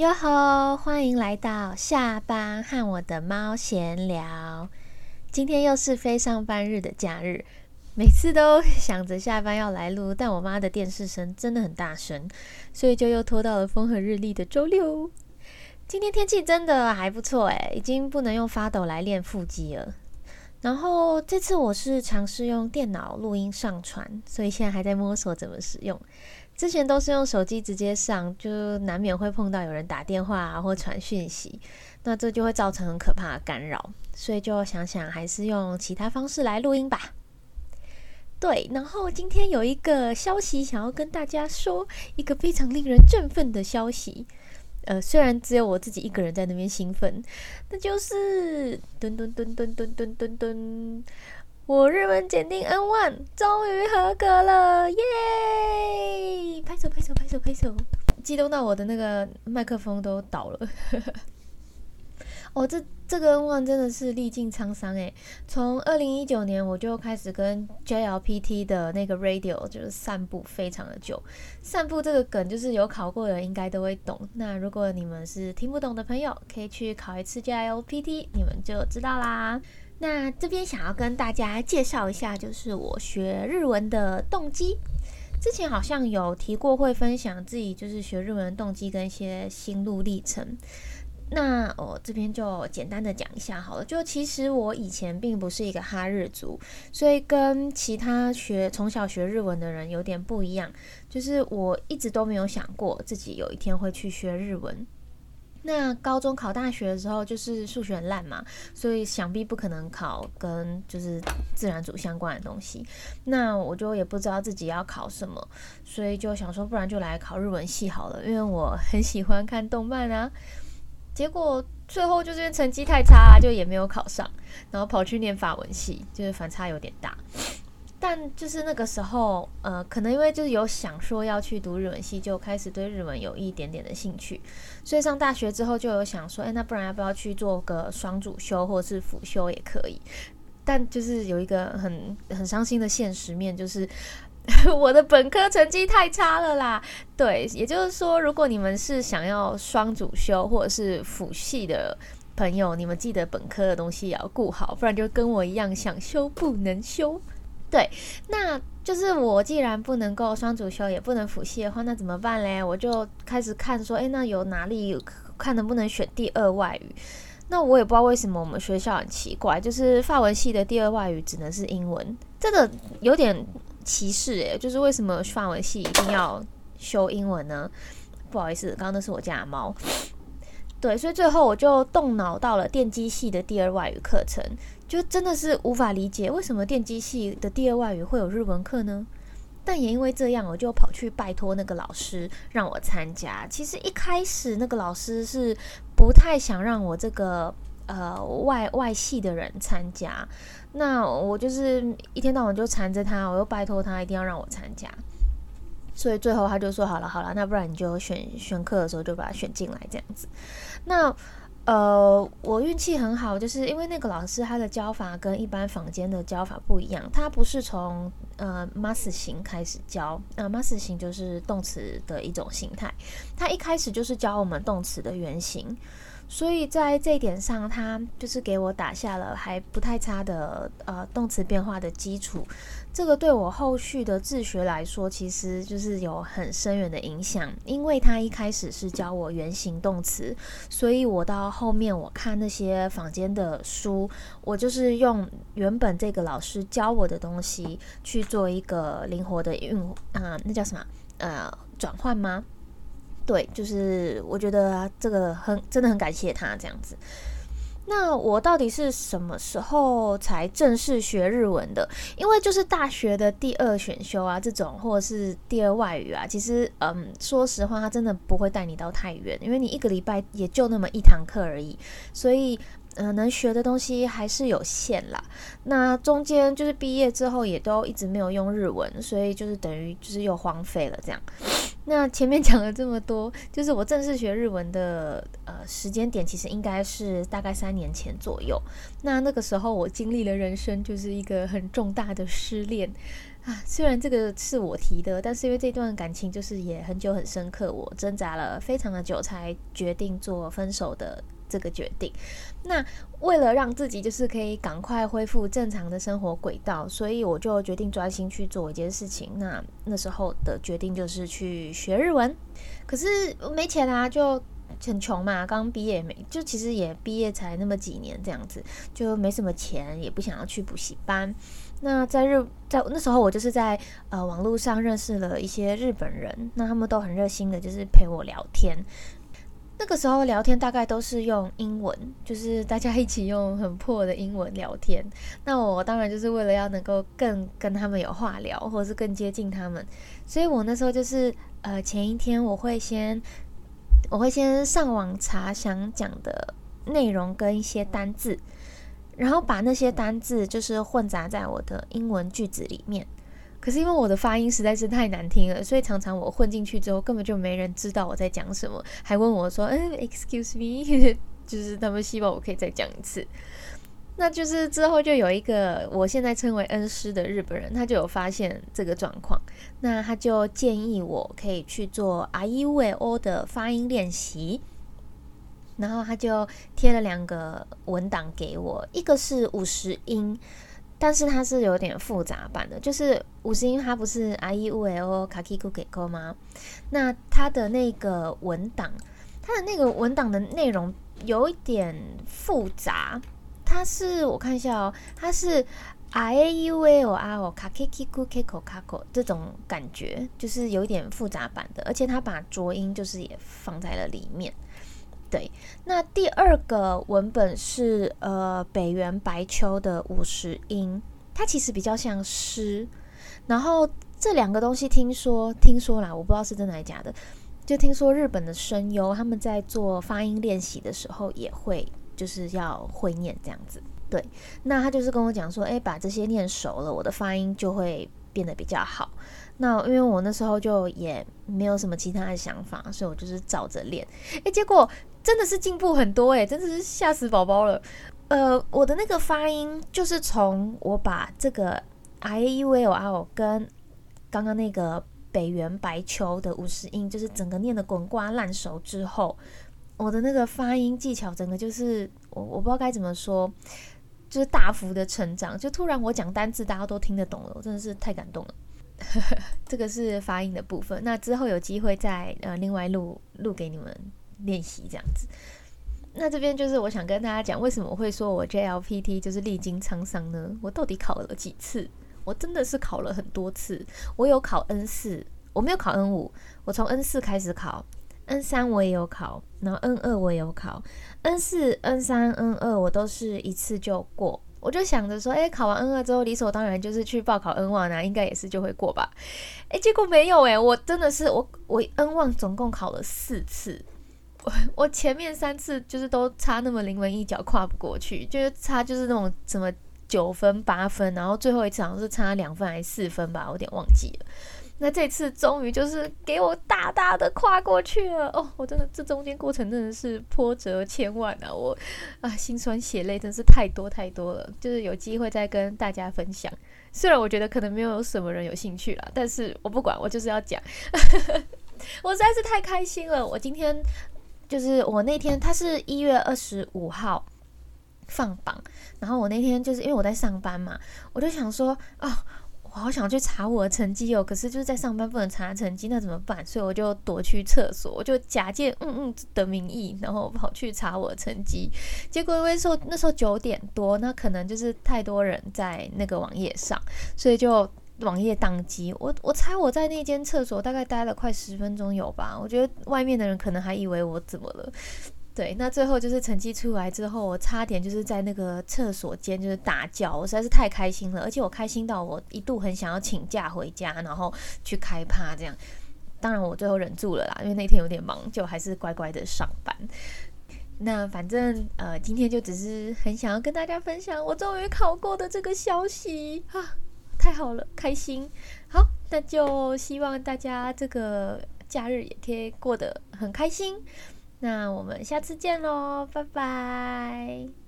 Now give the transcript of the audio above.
哟吼！欢迎来到下班和我的猫闲聊。今天又是非上班日的假日，每次都想着下班要来录，但我妈的电视声真的很大声，所以就又拖到了风和日丽的周六。今天天气真的还不错诶，已经不能用发抖来练腹肌了。然后这次我是尝试用电脑录音上传，所以现在还在摸索怎么使用。之前都是用手机直接上，就难免会碰到有人打电话或传讯息，那这就会造成很可怕的干扰，所以就想想还是用其他方式来录音吧。对，然后今天有一个消息想要跟大家说，一个非常令人振奋的消息。呃，虽然只有我自己一个人在那边兴奋，那就是噔噔噔噔噔噔噔噔。我日文检定 N one 终于合格了，耶！拍手拍手拍手拍手，激动到我的那个麦克风都倒了。哦，这这个 N one 真的是历尽沧桑诶。从二零一九年我就开始跟 JLPT 的那个 Radio 就是散步非常的久。散步这个梗就是有考过的人应该都会懂。那如果你们是听不懂的朋友，可以去考一次 JLPT，你们就知道啦。那这边想要跟大家介绍一下，就是我学日文的动机。之前好像有提过，会分享自己就是学日文的动机跟一些心路历程。那我这边就简单的讲一下好了。就其实我以前并不是一个哈日族，所以跟其他学从小学日文的人有点不一样。就是我一直都没有想过自己有一天会去学日文。那高中考大学的时候，就是数学烂嘛，所以想必不可能考跟就是自然组相关的东西。那我就也不知道自己要考什么，所以就想说，不然就来考日文系好了，因为我很喜欢看动漫啊。结果最后就是因为成绩太差，就也没有考上，然后跑去念法文系，就是反差有点大。但就是那个时候，呃，可能因为就是有想说要去读日文系，就开始对日文有一点点的兴趣。所以上大学之后就有想说，哎，那不然要不要去做个双主修或者是辅修也可以？但就是有一个很很伤心的现实面，就是 我的本科成绩太差了啦。对，也就是说，如果你们是想要双主修或者是辅系的朋友，你们记得本科的东西也要顾好，不然就跟我一样想修不能修。对，那就是我既然不能够双主修，也不能辅系的话，那怎么办嘞？我就开始看说，诶，那有哪里看能不能选第二外语？那我也不知道为什么我们学校很奇怪，就是法文系的第二外语只能是英文，这个有点歧视诶，就是为什么法文系一定要修英文呢？不好意思，刚刚那是我家的猫。对，所以最后我就动脑到了电机系的第二外语课程。就真的是无法理解为什么电机系的第二外语会有日文课呢？但也因为这样，我就跑去拜托那个老师让我参加。其实一开始那个老师是不太想让我这个呃外外系的人参加。那我就是一天到晚就缠着他，我又拜托他一定要让我参加。所以最后他就说好了好了，那不然你就选选课的时候就把他选进来这样子。那。呃，我运气很好，就是因为那个老师他的教法跟一般坊间的教法不一样，他不是从呃 mas 型开始教，那 mas 型就是动词的一种形态，他一开始就是教我们动词的原型。所以在这一点上，他就是给我打下了还不太差的呃动词变化的基础。这个对我后续的自学来说，其实就是有很深远的影响。因为他一开始是教我原形动词，所以我到后面我看那些坊间的书，我就是用原本这个老师教我的东西去做一个灵活的运啊，那叫什么呃转换吗？对，就是我觉得这个很真的很感谢他这样子。那我到底是什么时候才正式学日文的？因为就是大学的第二选修啊，这种或者是第二外语啊，其实嗯，说实话，他真的不会带你到太远，因为你一个礼拜也就那么一堂课而已，所以。嗯，能学的东西还是有限啦。那中间就是毕业之后也都一直没有用日文，所以就是等于就是又荒废了这样。那前面讲了这么多，就是我正式学日文的呃时间点，其实应该是大概三年前左右。那那个时候我经历了人生就是一个很重大的失恋。啊，虽然这个是我提的，但是因为这段感情就是也很久很深刻，我挣扎了非常的久才决定做分手的这个决定。那为了让自己就是可以赶快恢复正常的生活轨道，所以我就决定专心去做一件事情。那那时候的决定就是去学日文，可是没钱啊，就很穷嘛，刚毕业没，就其实也毕业才那么几年这样子，就没什么钱，也不想要去补习班。那在日在那时候，我就是在呃网络上认识了一些日本人，那他们都很热心的，就是陪我聊天。那个时候聊天大概都是用英文，就是大家一起用很破的英文聊天。那我当然就是为了要能够更跟他们有话聊，或者是更接近他们，所以我那时候就是呃前一天我会先我会先上网查想讲的内容跟一些单字。然后把那些单字就是混杂在我的英文句子里面，可是因为我的发音实在是太难听了，所以常常我混进去之后根本就没人知道我在讲什么，还问我说：“嗯，excuse me。”就是他们希望我可以再讲一次。那就是之后就有一个我现在称为恩师的日本人，他就有发现这个状况，那他就建议我可以去做 I U V O 的发音练习。然后他就贴了两个文档给我，一个是五十音，但是它是有点复杂版的，就是五十音它不是 i e u l k a k i ku k o 吗？那它的那个文档，它的那个文档的内容有一点复杂，它是我看一下哦，它是 i e u l r k a k i ku k o k a ko 这种感觉，就是有一点复杂版的，而且它把浊音就是也放在了里面。对，那第二个文本是呃北原白秋的五十音，它其实比较像诗。然后这两个东西听说听说啦，我不知道是真的还是假的。就听说日本的声优他们在做发音练习的时候也会就是要会念这样子。对，那他就是跟我讲说，哎，把这些念熟了，我的发音就会变得比较好。那因为我那时候就也没有什么其他的想法，所以我就是照着练。哎，结果。真的是进步很多诶，真的是吓死宝宝了。呃，我的那个发音就是从我把这个 i u l r 跟刚刚那个北原白秋的五十音，就是整个念的滚瓜烂熟之后，我的那个发音技巧整个就是我我不知道该怎么说，就是大幅的成长。就突然我讲单字，大家都听得懂了，我真的是太感动了。这个是发音的部分，那之后有机会再呃另外录录给你们。练习这样子，那这边就是我想跟大家讲，为什么会说我 JLPT 就是历经沧桑呢？我到底考了几次？我真的是考了很多次。我有考 N 四，我没有考 N 五。我从 N 四开始考，N 三我也有考，然后 N 二我也有考，N 四、N 三、N 二我都是一次就过。我就想着说，哎，考完 N 二之后，理所当然就是去报考 N one 啊，应该也是就会过吧？哎，结果没有哎，我真的是我我 N 望总共考了四次。我 我前面三次就是都差那么临门一脚跨不过去，就是差就是那种什么九分八分，然后最后一次好像是差两分还是四分吧，我有点忘记了。那这次终于就是给我大大的跨过去了哦！我真的这中间过程真的是波折千万啊！我啊心酸血泪真是太多太多了，就是有机会再跟大家分享。虽然我觉得可能没有什么人有兴趣啦，但是我不管，我就是要讲。我实在是太开心了，我今天。就是我那天，他是一月二十五号放榜，然后我那天就是因为我在上班嘛，我就想说啊，我好想去查我的成绩哦，可是就是在上班不能查成绩，那怎么办？所以我就躲去厕所，我就假借嗯嗯的名义，然后跑去查我的成绩。结果因为说那时候九点多，那可能就是太多人在那个网页上，所以就。网页宕机，我我猜我在那间厕所大概待了快十分钟有吧，我觉得外面的人可能还以为我怎么了。对，那最后就是成绩出来之后，我差点就是在那个厕所间就是大叫，我实在是太开心了，而且我开心到我一度很想要请假回家，然后去开趴这样。当然我最后忍住了啦，因为那天有点忙，就还是乖乖的上班。那反正呃，今天就只是很想要跟大家分享我终于考过的这个消息啊。太好了，开心。好，那就希望大家这个假日也可以过得很开心。那我们下次见喽，拜拜。